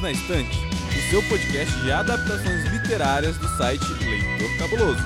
Perdidos na Estante, o seu podcast de adaptações literárias do site Leitor Cabuloso.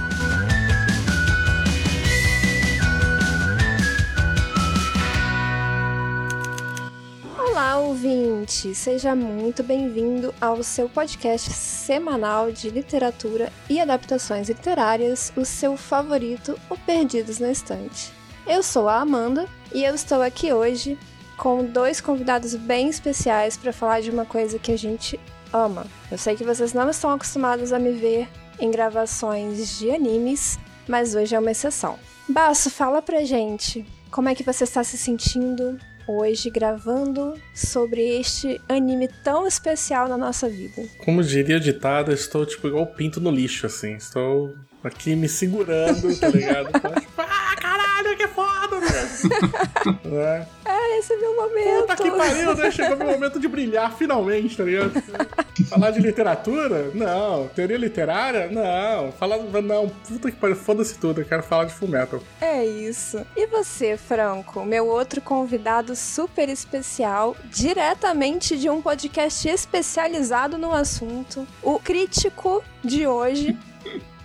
Olá, ouvinte! Seja muito bem-vindo ao seu podcast semanal de literatura e adaptações literárias, o seu favorito, o Perdidos na Estante. Eu sou a Amanda e eu estou aqui hoje com dois convidados bem especiais para falar de uma coisa que a gente ama. Eu sei que vocês não estão acostumados a me ver em gravações de animes, mas hoje é uma exceção. Baço, fala pra gente como é que você está se sentindo hoje gravando sobre este anime tão especial na nossa vida. Como diria o ditado, eu estou tipo igual pinto no lixo, assim. Estou aqui me segurando, tá ligado? tipo, ah, caralho, que foda, velho. é. é, esse é meu momento. Puta que pariu, né? Chegou meu momento de brilhar, finalmente, tá ligado? Falar de literatura? Não. Teoria literária? Não. Falar. Não, puta que pariu, foda-se tudo, eu quero falar de Fullmetal. É isso. E você, Franco, meu outro convidado super especial, diretamente de um podcast especializado no assunto, o crítico de hoje.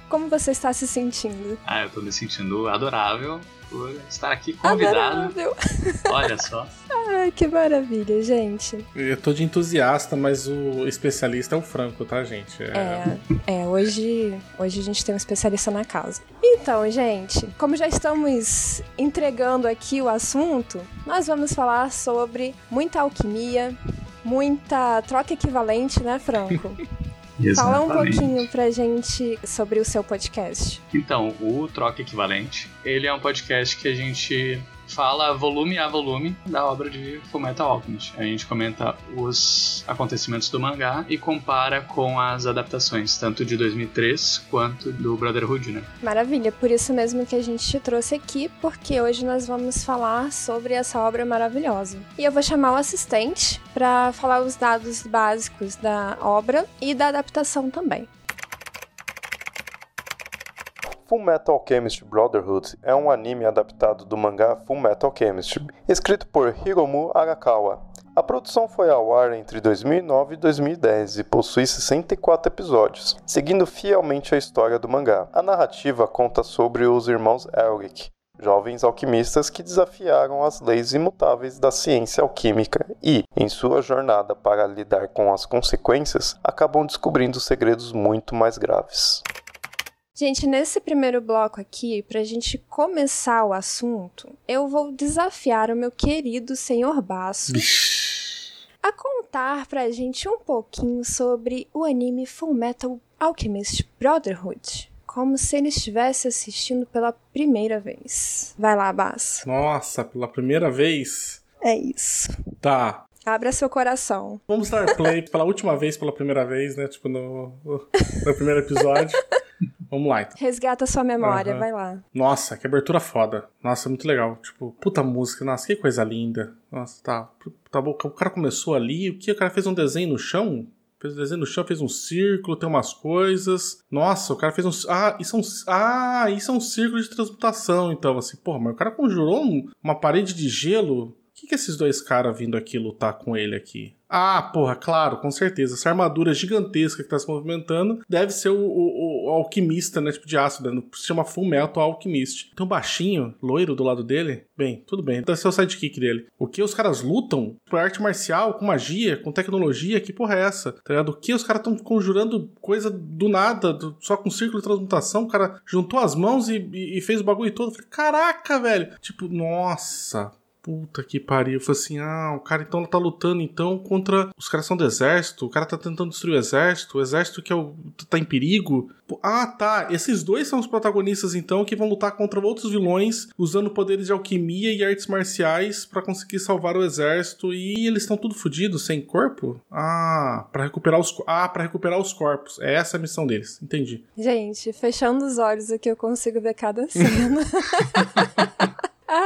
Como você está se sentindo? Ah, eu tô me sentindo adorável por estar aqui convidado. Adorável. Olha só. Ai, que maravilha, gente. Eu tô de entusiasta, mas o especialista é o Franco, tá, gente? É, é, é hoje, hoje a gente tem um especialista na casa. Então, gente, como já estamos entregando aqui o assunto, nós vamos falar sobre muita alquimia, muita troca equivalente, né, Franco? Exatamente. Fala um pouquinho pra gente sobre o seu podcast. Então, o Troca Equivalente, ele é um podcast que a gente fala volume a volume da obra de Fullmetal Alchemist. A gente comenta os acontecimentos do mangá e compara com as adaptações, tanto de 2003 quanto do Brotherhood, né? Maravilha, por isso mesmo que a gente te trouxe aqui, porque hoje nós vamos falar sobre essa obra maravilhosa. E eu vou chamar o assistente para falar os dados básicos da obra e da adaptação também. Full Metal Alchemist Brotherhood é um anime adaptado do mangá Full Metal Alchemist, escrito por Hiromu Arakawa. A produção foi ao ar entre 2009 e 2010 e possui 64 episódios, seguindo fielmente a história do mangá. A narrativa conta sobre os irmãos Elric, jovens alquimistas que desafiaram as leis imutáveis da ciência alquímica e, em sua jornada para lidar com as consequências, acabam descobrindo segredos muito mais graves. Gente, nesse primeiro bloco aqui, para a gente começar o assunto, eu vou desafiar o meu querido senhor Basso a contar pra gente um pouquinho sobre o anime Full Metal Alchemist Brotherhood. Como se ele estivesse assistindo pela primeira vez. Vai lá, Basso. Nossa, pela primeira vez? É isso. Tá. Abra seu coração. Vamos dar play pela última vez, pela primeira vez, né? Tipo, no, no primeiro episódio. Vamos lá, então. Resgata sua memória, uhum. vai lá. Nossa, que abertura foda. Nossa, muito legal. Tipo, puta música. Nossa, que coisa linda. Nossa, tá. Tá bom. O cara começou ali. O que? O cara fez um desenho no chão? Fez um desenho no chão, fez um círculo, tem umas coisas. Nossa, o cara fez um. Ah, isso é um. Ah, isso é um círculo de transmutação, então, assim, porra, mas o cara conjurou um, uma parede de gelo. Que, que esses dois caras vindo aqui lutar com ele aqui? Ah, porra, claro, com certeza. Essa armadura gigantesca que tá se movimentando deve ser o, o, o alquimista, né? Tipo de ácido, né? Se chama Full Metal Alchemist. Tem um baixinho, loiro do lado dele. Bem, tudo bem. Deve ser o sidekick dele. O que os caras lutam? Por arte marcial, com magia, com tecnologia? Que porra é essa? Tá ligado? O que os caras estão conjurando coisa do nada, do, só com círculo de transmutação? O cara juntou as mãos e, e, e fez o bagulho todo. Falei, caraca, velho. Tipo, nossa, Puta que pariu. Eu falei assim: ah, o cara então tá lutando então contra. Os caras são do exército, o cara tá tentando destruir o exército, o exército que é o, tá em perigo. Ah, tá. Esses dois são os protagonistas então que vão lutar contra outros vilões usando poderes de alquimia e artes marciais para conseguir salvar o exército e eles estão tudo fodidos, sem corpo? Ah, para recuperar os Ah, para recuperar os corpos. É essa a missão deles. Entendi. Gente, fechando os olhos aqui eu consigo ver cada cena.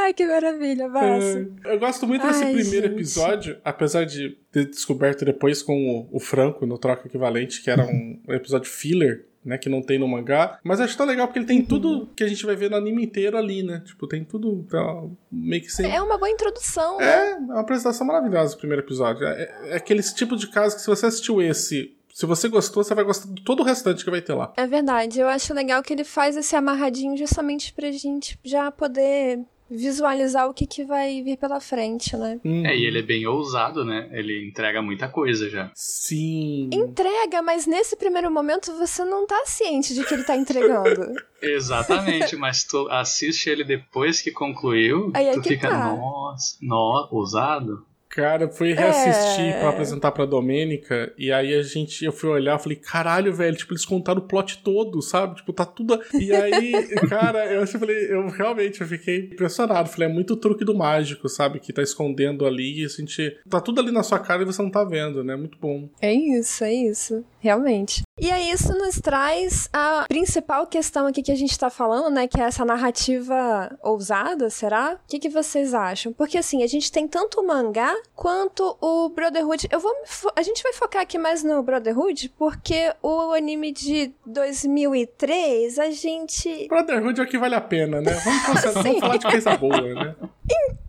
Ai, que maravilha, Basso. É, eu gosto muito desse Ai, primeiro gente. episódio, apesar de ter descoberto depois com o, o, Franco no Troca Equivalente, que era um episódio filler. né? Que não tem no mangá. Mas acho tão legal porque ele tem uhum. tudo que a gente vai ver no anime inteiro ali, né? Tipo, tem tudo tá, meio que sem... É uma boa introdução, é, né? É, uma apresentação maravilhosa o primeiro episódio. É, é aqueles tipo de casos que se você assistiu esse se você gostou, você vai gostar de todo o restante que vai ter lá. É verdade. Eu acho legal que ele faz esse amarradinho justamente pra gente já poder visualizar o que, que vai vir pela frente, né? Hum. É, e ele é bem ousado, né? Ele entrega muita coisa já. Sim. Entrega, mas nesse primeiro momento você não tá ciente de que ele tá entregando. Exatamente, mas tu assiste ele depois que concluiu, Aí é tu que fica, tá. nossa, nossa, ousado. Cara, fui reassistir é... para apresentar pra Domênica, e aí a gente, eu fui olhar, falei, caralho, velho, tipo, eles contaram o plot todo, sabe? Tipo, tá tudo. E aí, cara, eu falei, eu realmente eu fiquei impressionado. Falei, é muito truque do mágico, sabe? Que tá escondendo ali e a gente. Tá tudo ali na sua cara e você não tá vendo, né? Muito bom. É isso, é isso. Realmente. E aí, isso nos traz a principal questão aqui que a gente tá falando, né? Que é essa narrativa ousada, será? O que, que vocês acham? Porque assim, a gente tem tanto o mangá quanto o Brotherhood. Eu vou a gente vai focar aqui mais no Brotherhood porque o anime de 2003, a gente Brotherhood é o que vale a pena, né? Vamos, vamos falar de coisa boa, né? Então,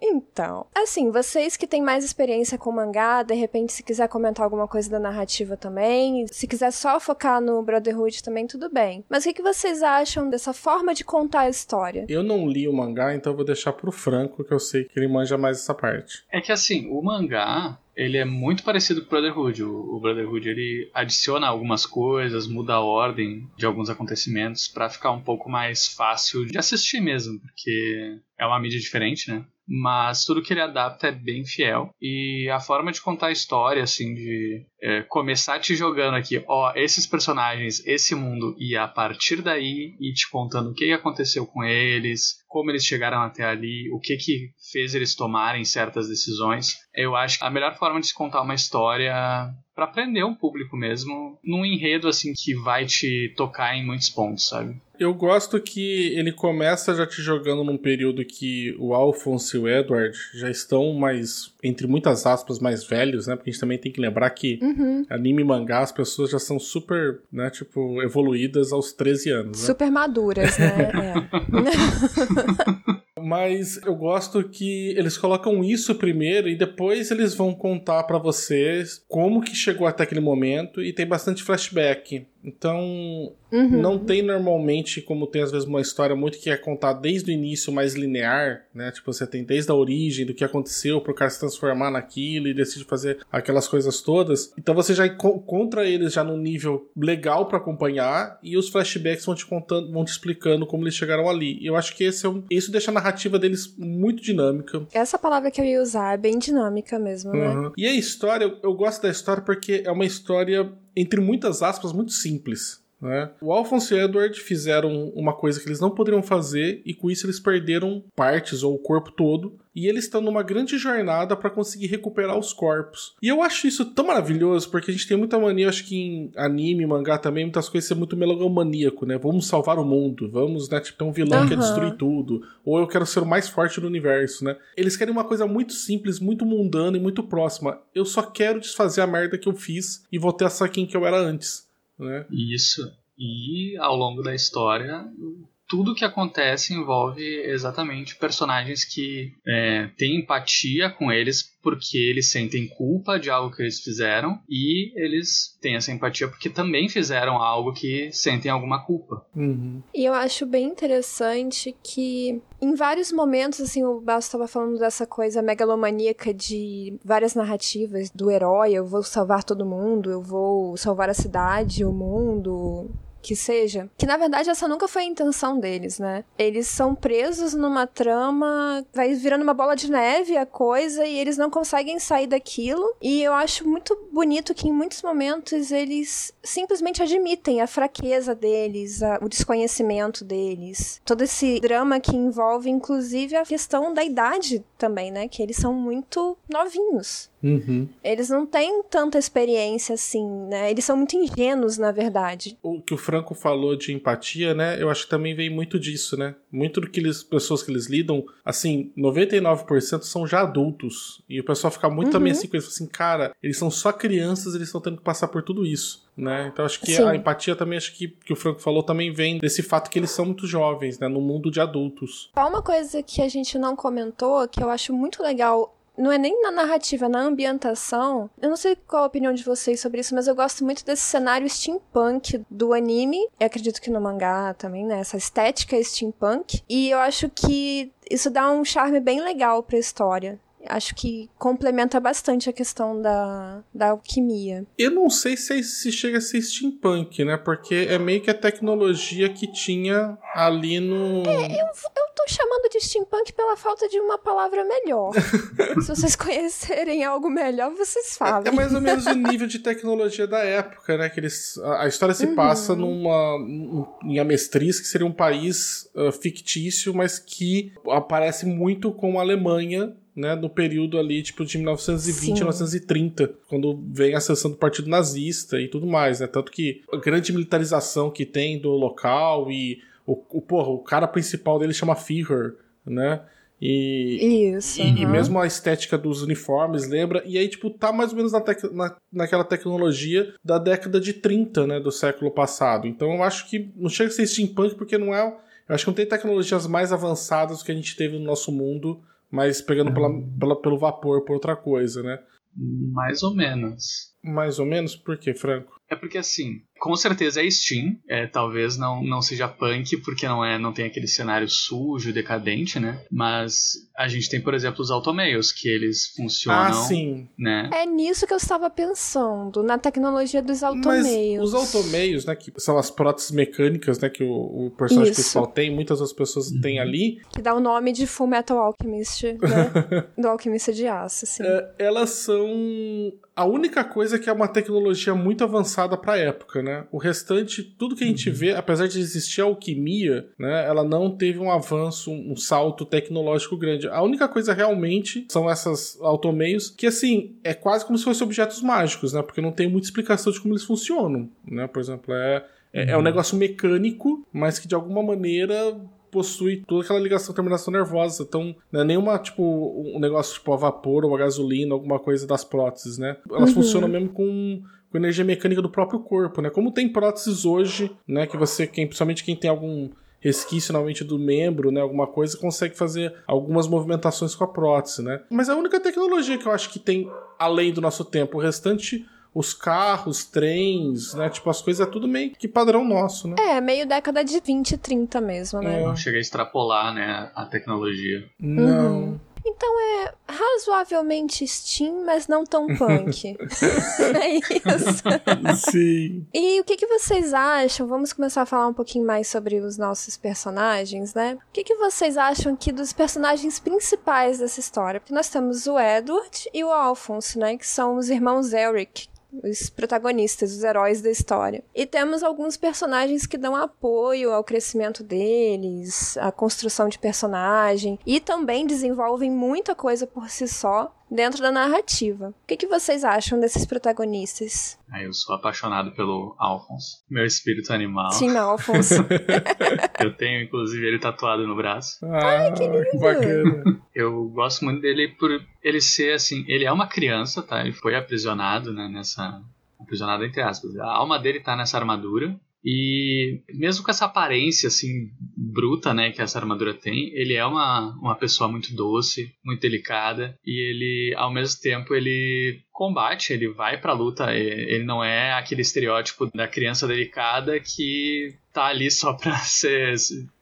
então. Assim, vocês que têm mais experiência com mangá, de repente, se quiser comentar alguma coisa da narrativa também, se quiser só focar no Brotherhood também, tudo bem. Mas o que, que vocês acham dessa forma de contar a história? Eu não li o mangá, então eu vou deixar pro Franco, que eu sei que ele manja mais essa parte. É que assim, o mangá, ele é muito parecido com o Brotherhood. O, Brotherhood ele adiciona algumas coisas, muda a ordem de alguns acontecimentos para ficar um pouco mais fácil de assistir mesmo, porque é uma mídia diferente, né? Mas tudo que ele adapta é bem fiel. E a forma de contar a história, assim, de é, começar te jogando aqui, ó, esses personagens, esse mundo, e a partir daí ir te contando o que aconteceu com eles, como eles chegaram até ali, o que que fez eles tomarem certas decisões. Eu acho que a melhor forma de se contar uma história para prender um público mesmo, num enredo assim que vai te tocar em muitos pontos, sabe? Eu gosto que ele começa já te jogando num período que o Alphonse e o Edward já estão mais, entre muitas aspas, mais velhos, né? Porque a gente também tem que lembrar que uhum. anime e mangá, as pessoas já são super, né, tipo, evoluídas aos 13 anos. Né? Super maduras, né? é. mas eu gosto que eles colocam isso primeiro e depois eles vão contar para vocês como que chegou até aquele momento e tem bastante flashback. Então, uhum. não tem normalmente, como tem às vezes uma história muito que é contar desde o início mais linear, né? Tipo, você tem desde a origem do que aconteceu pro cara se transformar naquilo e decide fazer aquelas coisas todas. Então você já encontra eles já num nível legal para acompanhar e os flashbacks vão te contando, vão te explicando como eles chegaram ali. E eu acho que esse é um, isso deixa a narrativa deles muito dinâmica. Essa palavra que eu ia usar é bem dinâmica mesmo, né? Uhum. E a história, eu, eu gosto da história porque é uma história entre muitas aspas, muito simples. Né? O Alphonse e Edward fizeram uma coisa que eles não poderiam fazer e com isso eles perderam partes ou o corpo todo. E eles estão numa grande jornada para conseguir recuperar os corpos. E eu acho isso tão maravilhoso porque a gente tem muita mania, acho que em anime, mangá também, muitas coisas ser muito melomaníaco, né? Vamos salvar o mundo, vamos, né? Tipo, ter um vilão uhum. que quer destruir tudo. Ou eu quero ser o mais forte do universo, né? Eles querem uma coisa muito simples, muito mundana e muito próxima. Eu só quero desfazer a merda que eu fiz e voltar a ser quem que eu era antes né? Isso. E ao longo da história, tudo que acontece envolve exatamente personagens que é, têm empatia com eles porque eles sentem culpa de algo que eles fizeram e eles têm essa empatia porque também fizeram algo que sentem alguma culpa. Uhum. E eu acho bem interessante que em vários momentos, assim, o Basso estava falando dessa coisa megalomaníaca de várias narrativas do herói, eu vou salvar todo mundo, eu vou salvar a cidade, o mundo, que seja, que na verdade essa nunca foi a intenção deles, né? Eles são presos numa trama, vai virando uma bola de neve a coisa e eles não conseguem sair daquilo. E eu acho muito bonito que em muitos momentos eles simplesmente admitem a fraqueza deles, a, o desconhecimento deles, todo esse drama que envolve inclusive a questão da idade também, né? Que eles são muito novinhos. Uhum. Eles não têm tanta experiência assim, né? Eles são muito ingênuos, na verdade. O que o Franco falou de empatia, né? Eu acho que também vem muito disso, né? Muito do que eles, pessoas que eles lidam, assim, 99% são já adultos. E o pessoal fica muito uhum. também assim com eles, assim, cara, eles são só crianças, eles estão tendo que passar por tudo isso. Né? Então acho que Sim. a empatia também, acho que, que o Franco falou, também vem desse fato que eles são muito jovens, né? No mundo de adultos. Uma coisa que a gente não comentou, que eu acho muito legal não é nem na narrativa, na ambientação. Eu não sei qual a opinião de vocês sobre isso, mas eu gosto muito desse cenário steampunk do anime. Eu acredito que no mangá também, né? Essa estética steampunk. E eu acho que isso dá um charme bem legal pra história acho que complementa bastante a questão da, da alquimia. Eu não sei se, se chega a ser steampunk, né? Porque é meio que a tecnologia que tinha ali no. É, eu, eu tô chamando de steampunk pela falta de uma palavra melhor. se vocês conhecerem algo melhor, vocês falam. É, é, mais ou menos o nível de tecnologia da época, né? Que eles, a, a história se uhum. passa numa. em Amestriz, que seria um país uh, fictício, mas que aparece muito com a Alemanha né, no período ali, tipo, de 1920 Sim. 1930, quando vem a ascensão do Partido Nazista e tudo mais, né? Tanto que a grande militarização que tem do local e o, o, porra, o cara principal dele chama Führer, né? E, Isso. E, uhum. e, mesmo a estética dos uniformes lembra. E aí, tipo, tá mais ou menos na, tec, na, naquela tecnologia da década de 30, né? Do século passado. Então eu acho que não chega a ser steampunk porque não é. Eu acho que não tem tecnologias mais avançadas que a gente teve no nosso mundo mas pegando pela, pela, pelo vapor por outra coisa, né? Mais ou menos. Mais ou menos? Por quê, Franco? É porque assim, com certeza é Steam, é, talvez não, não seja punk, porque não é não tem aquele cenário sujo, decadente, né? Mas a gente tem, por exemplo, os automeios, que eles funcionam. Ah, sim. Né? É nisso que eu estava pensando, na tecnologia dos automeios. Mas os automeios, né, que são as próteses mecânicas, né, que o, o personagem Isso. principal tem, muitas das pessoas uhum. têm ali. Que dá o nome de Full Metal Alchemist, né? Do alquimista de aço, assim. É, elas são a única coisa que é uma tecnologia muito avançada para a época, né? O restante, tudo que a gente uhum. vê, apesar de existir a alquimia, né, ela não teve um avanço, um salto tecnológico grande. A única coisa realmente são essas automeios que assim, é quase como se fossem objetos mágicos, né? Porque não tem muita explicação de como eles funcionam, né? Por exemplo, é é, é um uhum. negócio mecânico, mas que de alguma maneira possui toda aquela ligação terminação nervosa. Então, não é nenhuma, tipo, um negócio tipo a vapor ou a gasolina, alguma coisa das próteses, né? Elas uhum. funcionam mesmo com, com energia mecânica do próprio corpo, né? Como tem próteses hoje, né? Que você, quem, principalmente quem tem algum resquício na mente do membro, né, alguma coisa, consegue fazer algumas movimentações com a prótese, né? Mas é a única tecnologia que eu acho que tem além do nosso tempo. O restante os carros, trens, né? Tipo, as coisas é tudo meio que padrão nosso, né? É, meio década de 20, 30 mesmo, né? Não chega a extrapolar, né, a tecnologia. Não. Uhum. Então é razoavelmente Steam, mas não tão punk. é isso. Sim. E o que, que vocês acham? Vamos começar a falar um pouquinho mais sobre os nossos personagens, né? O que, que vocês acham aqui dos personagens principais dessa história? Porque nós temos o Edward e o Alphonse, né? Que são os irmãos Elric, os protagonistas, os heróis da história. E temos alguns personagens que dão apoio ao crescimento deles, à construção de personagem e também desenvolvem muita coisa por si só dentro da narrativa. O que, que vocês acham desses protagonistas? Ah, eu sou apaixonado pelo Alphonse, meu espírito animal. Sim, Alphonse. eu tenho, inclusive, ele tatuado no braço. Ah, Ai, que lindo! Bacana. Eu gosto muito dele por ele ser, assim, ele é uma criança, tá? Ele foi aprisionado, né, nessa... Aprisionado entre aspas. A alma dele tá nessa armadura, e mesmo com essa aparência assim bruta, né, que essa armadura tem, ele é uma, uma pessoa muito doce, muito delicada e ele ao mesmo tempo ele combate, ele vai pra luta, ele não é aquele estereótipo da criança delicada que tá ali só pra ser,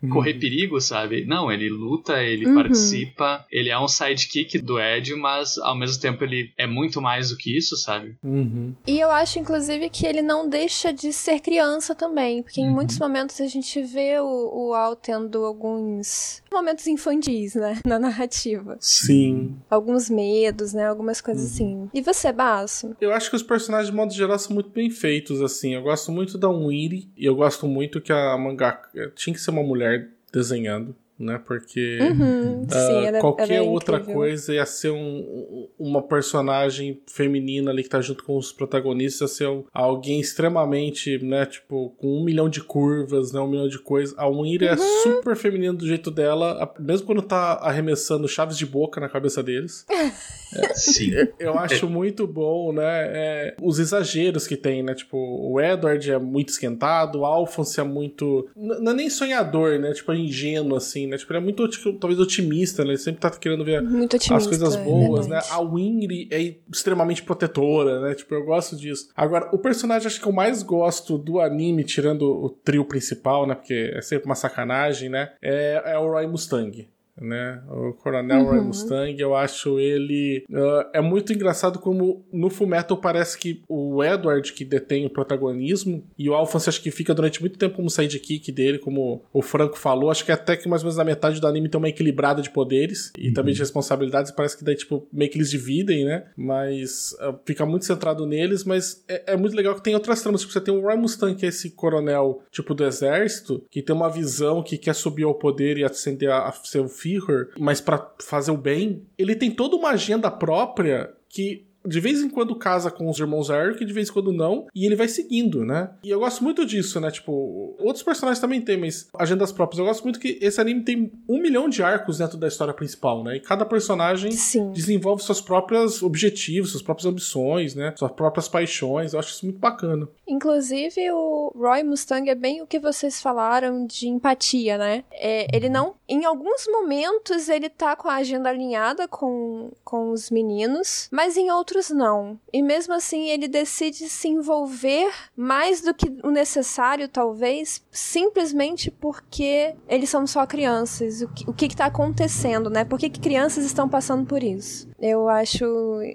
uhum. correr perigo, sabe? Não, ele luta, ele uhum. participa, ele é um sidekick do Ed, mas ao mesmo tempo ele é muito mais do que isso, sabe? Uhum. E eu acho, inclusive, que ele não deixa de ser criança também, porque em uhum. muitos momentos a gente vê o, o Al tendo alguns momentos infantis, né, na narrativa. Sim. Alguns medos, né, algumas coisas uhum. assim. E você, Basso? Eu acho que os personagens, de modo geral, são muito bem feitos, assim. Eu gosto muito da Winry, e eu gosto muito que a mangá tinha que ser uma mulher desenhando. Né? Porque Uhum, ah, sim, ela, qualquer ela é outra incrível. coisa ia ser um- uma personagem feminina ali que tá junto com os protagonistas, ia ser um- alguém extremamente, né? Tipo, com um milhão de curvas, né? Um milhão de coisas. A Winry é Uhum. super feminina do jeito dela, mesmo quando tá arremessando chaves de boca na cabeça deles. Sim. Eu acho muito bom, né? é, os exageros que tem, né? Tipo, o Edward é muito esquentado, o Alphonse é muito. Não é nem sonhador, né? Tipo, é ingênuo, assim, né? Tipo, ele é muito, tipo, talvez, otimista, né? Ele sempre tá querendo ver otimista. as coisas é boas, né? A Winry é extremamente protetora, né? Tipo, eu gosto disso. Agora, o personagem acho que eu mais gosto do anime, tirando o trio principal, né? Porque é sempre uma sacanagem, né? É, é o Roy Mustang. Né? O Coronel Uhum. Mustang, eu acho ele. ah, é muito engraçado como no Fullmetal parece que o Edward que detém o protagonismo e o Alphonse acho que fica durante muito tempo como sidekick dele, como o Franco falou. Acho que até que mais ou menos na metade do anime tem uma equilibrada de poderes e também de responsabilidades. Parece que daí, tipo, meio que eles dividem, né? Mas ah, fica muito centrado neles. Mas é, é muito legal que tem outras tramas. Tipo, você tem o Roy Mustang, que é esse coronel, tipo, do exército, que tem uma visão que quer subir ao poder e ascender a, a ser o Führer, mas pra fazer o bem. Ele tem toda uma agenda própria que de vez em quando casa com os irmãos Eric, de vez em quando não, e ele vai seguindo, né? E eu gosto muito disso, né? Tipo, outros personagens também tem, mas agendas próprias. Eu gosto muito que esse anime tem um milhão de arcos dentro da história principal, né? E cada personagem Sim. desenvolve seus próprios objetivos, suas próprias ambições, né? Suas próprias paixões. Eu acho isso muito bacana. Inclusive, o Roy Mustang é bem o que vocês falaram de empatia, né? É, ele não. Em alguns momentos ele tá com a agenda alinhada com, com os meninos, mas em outros não. E mesmo assim ele decide se envolver mais do que o necessário, talvez, simplesmente porque eles são só crianças. O que, o que, que tá acontecendo, né? Por que, que crianças estão passando por isso? Eu acho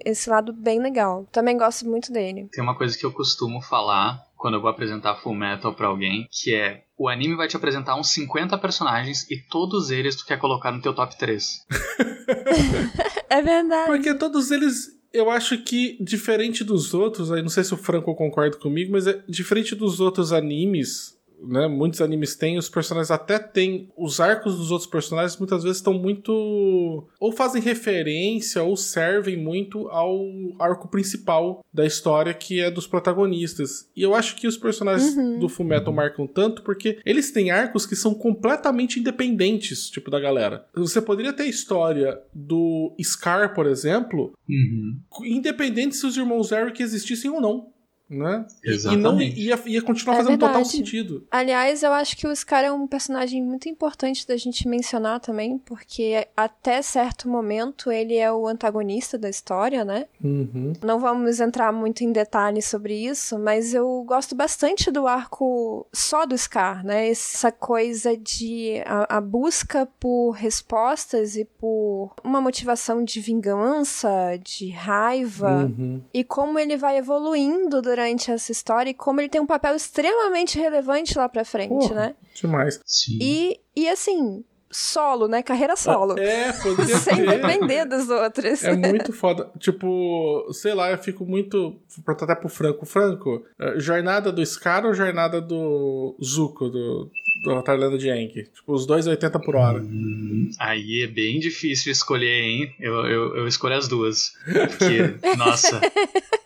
esse lado bem legal. Também gosto muito dele. Tem uma coisa que eu costumo falar quando eu vou apresentar Full Metal pra alguém, que é o anime vai te apresentar uns 50 personagens e todos eles tu quer colocar no teu top 3. É verdade. Porque todos eles. Eu acho que, diferente dos outros, aí não sei se o Franco concorda comigo, mas é diferente dos outros animes, né? Muitos animes têm, os personagens até têm. Os arcos dos outros personagens muitas vezes estão muito. Ou fazem referência, ou servem muito ao arco principal da história, que é dos protagonistas. E eu acho que os personagens do Fullmetal marcam tanto porque eles têm arcos que são completamente independentes, tipo, da galera. Você poderia ter a história do Scar, por exemplo, Uhum. independente se os irmãos Eric existissem ou não. Né? E- E não Exatamente. ia, ia continuar É fazendo total verdade. sentido. Aliás, eu acho que o Scar é um personagem muito importante da gente mencionar também, porque até certo momento ele é o antagonista da história, né? Uhum. Não vamos entrar muito em detalhes sobre isso, mas eu gosto bastante do arco só do Scar, né? Essa coisa de a, a busca por respostas e por uma motivação de vingança, de raiva, Uhum. e como ele vai evoluindo durante essa história e como ele tem um papel extremamente relevante lá pra frente, Porra. né? Demais. Sim. E, e assim, solo, né? Carreira solo. É, poderia Sem ter. depender dos outros. É muito foda. Tipo, sei lá, eu fico muito. Perguntar até pro Franco. Franco, eh, jornada do Scar ou jornada do Zuko, do, do Thailand de Yankee? Tipo, os dois 80 por hora. Hum, Aí é bem difícil escolher, hein? Eu, eu, eu escolho as duas. Porque, nossa,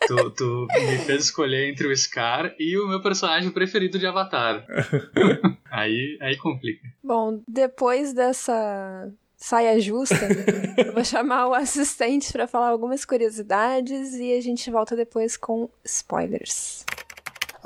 tu, tu me fez escolher entre o Scar e o meu personagem preferido de Avatar. Aí, aí complica. Bom, depois dessa saia justa, eu vou chamar o assistente pra falar algumas curiosidades e a gente volta depois com spoilers.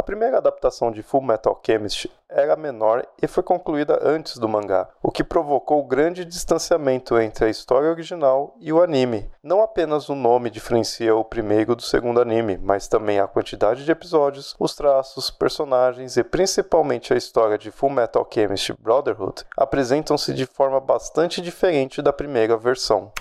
Primeira adaptação de Full Metal Alchemist era menor e foi concluída antes do mangá, o que provocou grande distanciamento entre a história original e o anime. Não apenas o nome diferencia o primeiro do segundo anime, mas também a quantidade de episódios, os traços, personagens e principalmente a história de Full Metal Alchemist Brotherhood apresentam-se de forma bastante diferente da primeira versão.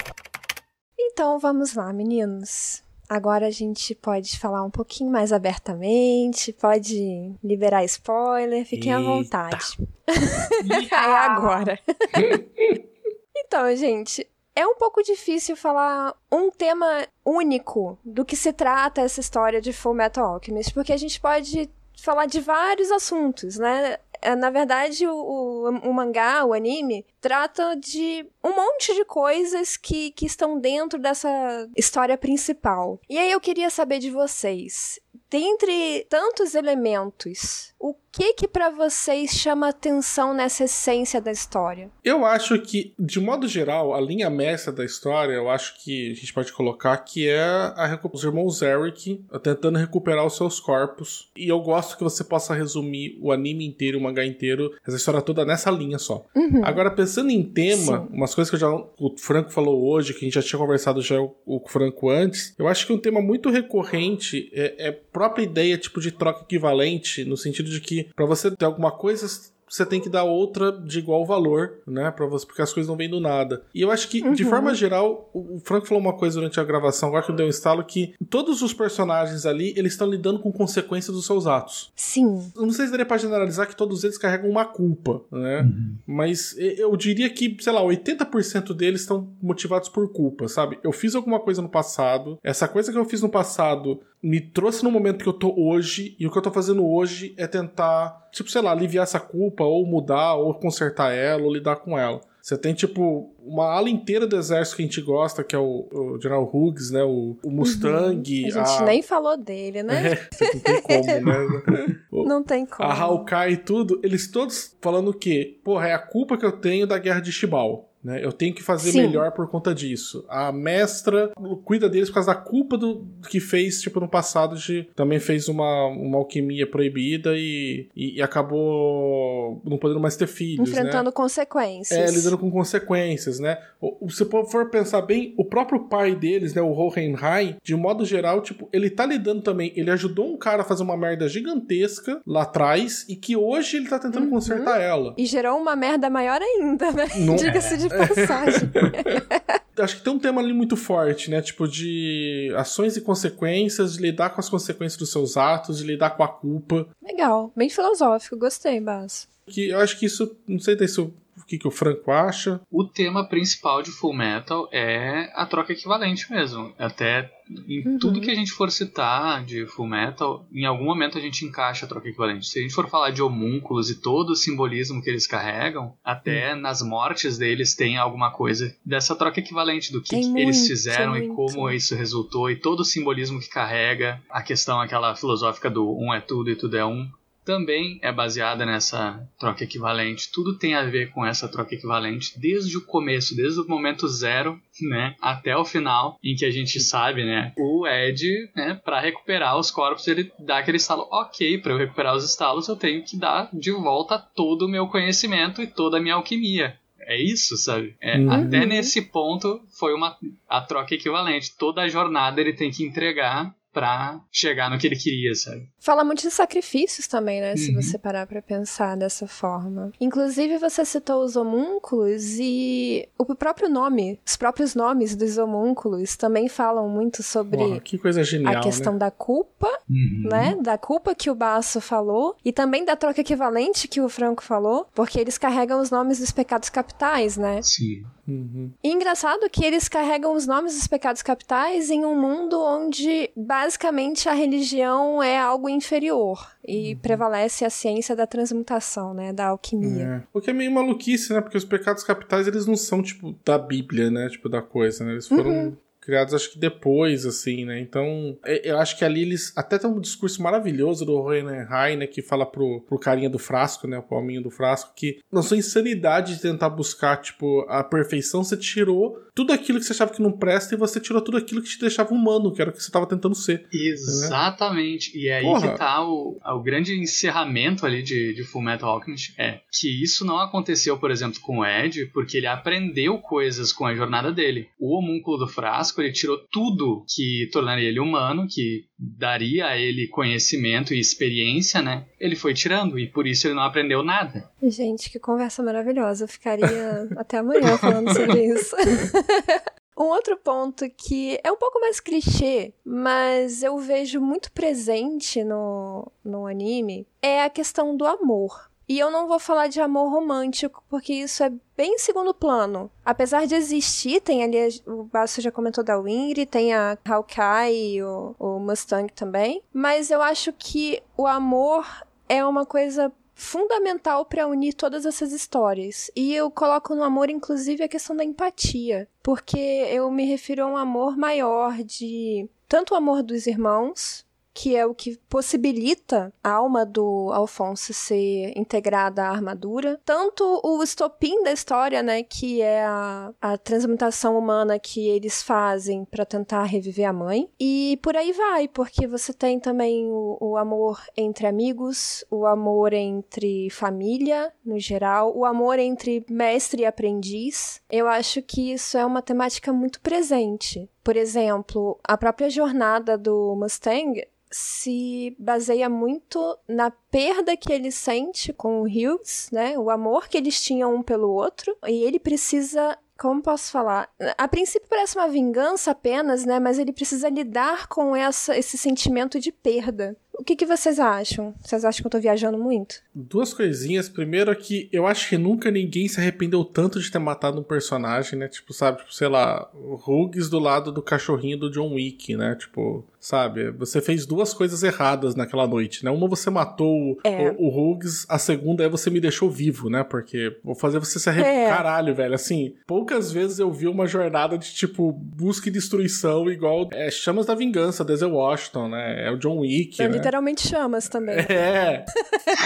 Então vamos lá, meninos. Agora a gente pode falar um pouquinho mais abertamente, pode liberar spoiler, fiquem à Eita. vontade. é agora. então, gente, é um pouco difícil falar um tema único do que se trata essa história de Full Metal Alchemist, porque a gente pode falar de vários assuntos, né? É, na verdade, o, o, o, mangá, o anime, trata de um monte de coisas que, que estão dentro dessa história principal. E aí eu queria saber de vocês. Dentre tantos elementos, o que que para vocês chama atenção nessa essência da história? Eu acho que, de modo geral, a linha mestra da história, eu acho que a gente pode colocar que é a, os irmãos Eric tentando recuperar os seus corpos. E eu gosto que você possa resumir o anime inteiro, o mangá inteiro, essa história toda nessa linha só. Uhum. Agora, pensando em tema, Sim. umas coisas que já, o Franco falou hoje, que a gente já tinha conversado já o, o Franco antes, eu acho que um tema muito recorrente é, é própria ideia tipo de troca equivalente, no sentido de que para você ter alguma coisa, você tem que dar outra de igual valor, né? Pra você, porque as coisas não vêm do nada. E eu acho que, uhum. de forma geral, o Franco falou uma coisa durante a gravação, agora que eu dei um estalo, que todos os personagens ali, eles estão lidando com consequências dos seus atos. Sim. Eu não sei se daria pra generalizar que todos eles carregam uma culpa, né? Uhum. Mas eu diria que, sei lá, 80% deles estão motivados por culpa, sabe? Eu fiz alguma coisa no passado, essa coisa que eu fiz no passado me trouxe no momento que eu tô hoje, e o que eu tô fazendo hoje é tentar, tipo, sei lá, aliviar essa culpa, ou mudar, ou consertar ela, ou lidar com ela. Você tem, tipo, uma ala inteira do exército que a gente gosta, que é o, o General Hughes, né? O, o Mustang. Uhum. A gente a... nem falou dele, né? É, não tem como, né? não tem como. A Hawkeye e tudo, eles todos falando o quê? Porra, é a culpa que eu tenho da guerra de Shibal. Né? Eu tenho que fazer Sim. melhor por conta disso. A mestra cuida deles por causa da culpa do que fez, tipo, no passado, de também fez uma, uma alquimia proibida e, e, e acabou não podendo mais ter filhos. Enfrentando né? consequências. É, lidando com consequências, né? Se for pensar bem, o próprio pai deles, né, o Hohenheim, de modo geral, tipo, ele tá lidando também. Ele ajudou um cara a fazer uma merda gigantesca lá atrás e que hoje ele tá tentando uhum. consertar ela. E gerou uma merda maior ainda, né? Diga-se de passagem. Acho que tem um tema ali muito forte, né? Tipo, de ações e consequências, de lidar com as consequências dos seus atos, de lidar com a culpa. Legal, bem filosófico, gostei, Bas. Que eu acho que isso, não sei se o que, que o Franco acha. O tema principal de Full Metal é a troca equivalente mesmo. Até em uhum. tudo que a gente for citar de Full Metal, em algum momento a gente encaixa a troca equivalente. Se a gente for falar de homúnculos e todo o simbolismo que eles carregam, até uhum. nas mortes deles tem alguma coisa dessa troca equivalente do que, que muito, eles fizeram e como isso resultou e todo o simbolismo que carrega, a questão aquela filosófica do um é tudo e tudo é um também é baseada nessa troca equivalente. Tudo tem a ver com essa troca equivalente desde o começo, desde o momento zero, né, até o final, em que a gente sabe, né, o Ed, né, para recuperar os corpos, ele dá aquele estalo, ok, para eu recuperar os estalos, eu tenho que dar de volta todo o meu conhecimento e toda a minha alquimia. É isso, sabe? É, uhum. Até nesse ponto foi uma a troca equivalente. Toda a jornada ele tem que entregar pra chegar no que ele queria, sabe? Fala muito de sacrifícios também, né? Uhum. Se você parar pra pensar dessa forma. Inclusive, você citou os homúnculos e o próprio nome, os próprios nomes dos homúnculos também falam muito sobre Porra, que coisa genial, a questão né? da culpa, uhum. né? Da culpa que o Baço falou e também da troca equivalente que o Franco falou, porque eles carregam os nomes dos pecados capitais, né? Sim. Uhum. E engraçado que eles carregam os nomes dos pecados capitais em um mundo onde basicamente a religião é algo inferior e uhum. prevalece a ciência da transmutação, né, da alquimia. É. O que é meio maluquice, né? Porque os pecados capitais eles não são tipo da Bíblia, né, tipo da coisa, né? Eles foram uhum criados acho que depois, assim, né? Então, é, eu acho que ali eles. Até tem um discurso maravilhoso do Heinlein, né? Que fala pro, pro carinha do frasco, né? O palminho do frasco, que na sua insanidade de tentar buscar, tipo, a perfeição, você tirou tudo aquilo que você achava que não presta e você tirou tudo aquilo que te deixava humano, que era o que você estava tentando ser. Exatamente. Né? E é aí Porra. que tá o, o grande encerramento ali de, de Full Metal Alchemist. É que isso não aconteceu, por exemplo, com o Ed, porque ele aprendeu coisas com a jornada dele. O homúnculo do frasco ele tirou tudo que tornaria ele humano, que daria a ele conhecimento e experiência, né? Ele foi tirando e por isso ele não aprendeu nada. Gente, que conversa maravilhosa. Eu ficaria até amanhã falando sobre isso. Um outro ponto que é um pouco mais clichê, mas eu vejo muito presente no, no anime é a questão do amor. E eu não vou falar de amor romântico, porque isso é bem segundo plano. Apesar de existir, tem ali, o Basso já comentou da Wingri, tem a Hawkeye o, o Mustang também. Mas eu acho que o amor é uma coisa fundamental para unir todas essas histórias. E eu coloco no amor, inclusive, a questão da empatia, porque eu me refiro a um amor maior de tanto o amor dos irmãos, que é o que possibilita a alma do Alfonso ser integrada à armadura. Tanto o estopim da história, né, que é a, a transmutação humana que eles fazem para tentar reviver a mãe. E por aí vai, porque você tem também o, o amor entre amigos, o amor entre família, no geral, o amor entre mestre e aprendiz. Eu acho que isso é uma temática muito presente. Por exemplo, a própria jornada do Mustang se baseia muito na perda que ele sente com o Hughes, né? O amor que eles tinham um pelo outro. E ele precisa como posso falar? A princípio parece uma vingança apenas, né? Mas ele precisa lidar com essa, esse sentimento de perda. O que, que vocês acham? Vocês acham que eu tô viajando muito? Duas coisinhas. Primeiro é que eu acho que nunca ninguém se arrependeu tanto de ter matado um personagem, né? Tipo, sabe? Tipo, sei lá, o Hughes do lado do cachorrinho do John Wick, né? Tipo, sabe? Você fez duas coisas erradas naquela noite, né? Uma você matou é. o, o Hughes, a segunda é você me deixou vivo, né? Porque vou fazer você se arrepender. É. Caralho, velho. Assim, poucas vezes eu vi uma jornada de, tipo, busca e destruição igual é, Chamas da Vingança, Denzel Washington, né? É o John Wick, é, né? Literalmente chamas também. É.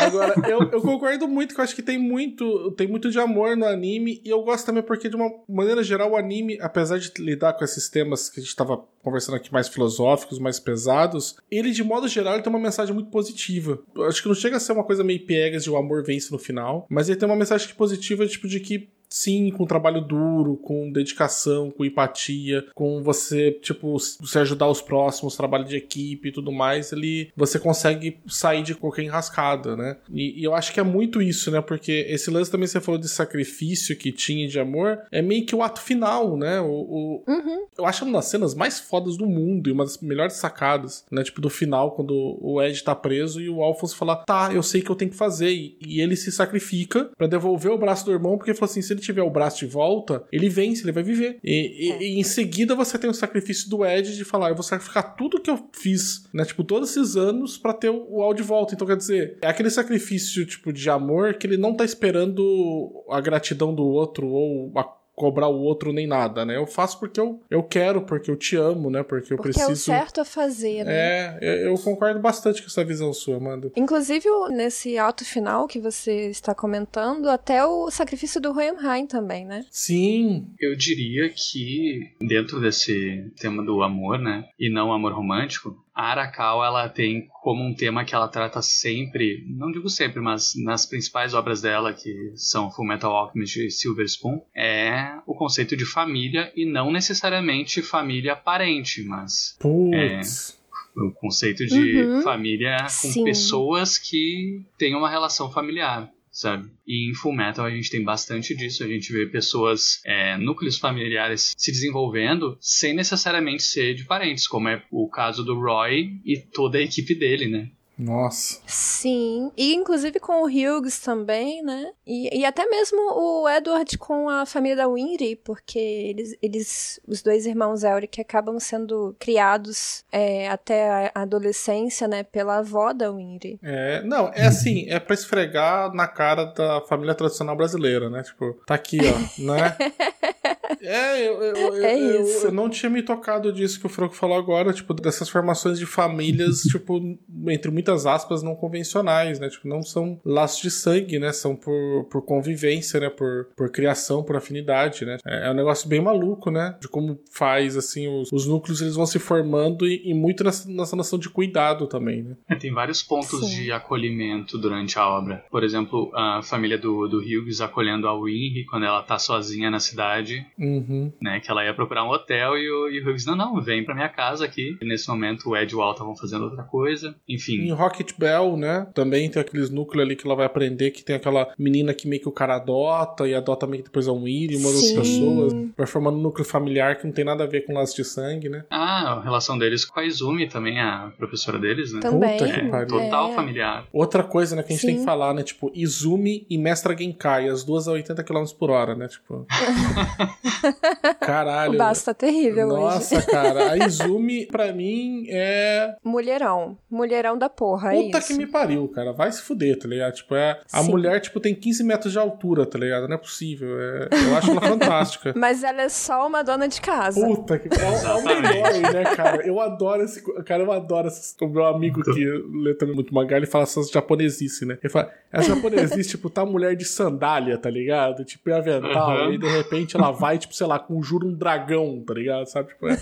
Agora, eu, eu concordo muito que eu acho que tem muito, tem muito de amor no anime e eu gosto também porque, de uma maneira geral, o anime, apesar de lidar com esses temas que a gente estava conversando aqui mais filosóficos, mais pesados, ele, de modo geral, tem uma mensagem muito positiva. Eu acho que não chega a ser uma coisa meio piegas de o amor vence no final, mas ele tem uma mensagem positiva, tipo, de que sim, com trabalho duro, com dedicação, com empatia, com você, tipo, se ajudar os próximos, trabalho de equipe e tudo mais, ele você consegue sair de qualquer enrascada, né? E, e, eu acho que é muito isso, né? Porque esse lance também você falou de sacrifício que tinha de amor, é meio que o ato final, né? O, o uhum. Eu acho uma das cenas mais fodas do mundo e uma das melhores sacadas, né? Tipo, do final, quando o Ed tá preso e o Alphonse fala, tá, eu sei que eu tenho que fazer. E, e ele se sacrifica para devolver o braço do irmão, porque ele falou assim, se ele tiver o braço de volta, ele vence, ele vai viver. E, é. e, em seguida você tem o sacrifício do Ed de falar, eu vou sacrificar tudo que eu fiz, né? Tipo, todos esses anos para ter o, Al de volta. Então, quer dizer, é aquele sacrifício, tipo, de amor que ele não tá esperando a gratidão do outro ou a cobrar o outro nem nada, né? Eu faço porque eu, eu quero, porque eu te amo, né? Porque eu porque preciso. é o certo a fazer, né? É, eu, eu concordo bastante com essa visão sua, Amanda. Inclusive, nesse ato final que você está comentando, até o sacrifício do Hohenheim também, né? Sim. Eu diria que dentro desse tema do amor, né? E não amor romântico, a Arakawa ela tem como um tema que ela trata sempre, não digo sempre, mas nas principais obras dela, que são Fullmetal Alchemist e Silver Spoon, é o conceito de família e não necessariamente família parente, mas Putz. é o conceito de uhum. família com Sim. pessoas que têm uma relação familiar sabe? E em Full Metal a gente tem bastante disso. A gente vê pessoas, é, núcleos familiares se desenvolvendo sem necessariamente ser de parentes, como é o caso do Roy e toda a equipe dele, né? Nossa. Sim, e inclusive com o Hughes também, né? E, e até mesmo o Edward com a família da Winry, porque eles, eles os dois irmãos Elric acabam sendo criados é, até a adolescência, né, pela avó da Winry. É, não, é assim, é pra esfregar na cara da família tradicional brasileira, né? Tipo, tá aqui, ó, né? É, eu, eu, eu, É eu, isso. eu não tinha me tocado disso que o Franco falou agora, tipo, dessas formações de famílias, tipo, entre muitas aspas, não convencionais, né? Tipo, não são laços de sangue, né? São por, por convivência, né? Por, por criação, por afinidade, né? É, é um negócio bem maluco, né? De como faz, assim, os, os núcleos eles vão se formando e, e muito nessa, nessa noção de cuidado também, né? É, tem vários pontos Sim. de acolhimento durante a obra. Por exemplo, a família do, do Hughes acolhendo a Winry quando ela tá sozinha na cidade, Uhum. né? Que ela ia procurar um hotel e o, e o Hughes, não, não, vem pra minha casa aqui. E nesse momento o Ed e o Al estavam fazendo outra coisa. Enfim, Em Rocket Bell, né? Também tem aqueles núcleos ali que ela vai aprender que tem aquela menina que meio que o cara adota e adota meio que depois a um e uma das pessoas. Vai formando um núcleo familiar que não tem nada a ver com laço de sangue, né? Ah, a relação deles com a Izumi também, a professora deles, né? Também. Puta que É, pariu. total É. familiar. Outra coisa, né, que a gente Sim. tem que falar, né? Tipo, Izumi e Mestra Genkai, as duas a 80 km por hora, né? Tipo. Caralho. O baço tá terrível Nossa, hoje. cara. A Izumi, pra mim, é. Mulherão. Mulherão da porra, é Puta isso. que me pariu, cara. Vai se fuder, tá ligado? Tipo, é. A Sim. mulher, tipo, tem 15 metros de altura, tá ligado? Não é possível. É... Eu acho ela fantástica. Mas ela é só uma dona de casa. Puta que. É, o- é o melhor, né, cara? Eu adoro esse. Cara, eu adoro esse. O meu amigo que lê também muito mangá, ele fala essas japonesice, né? Ele fala, essa japonesice, tipo, tá mulher de sandália, tá ligado? Tipo, e avental. Uhum. E de repente ela vai, tipo, sei lá, conjura um dragão, tá ligado? Sabe? Tipo, é.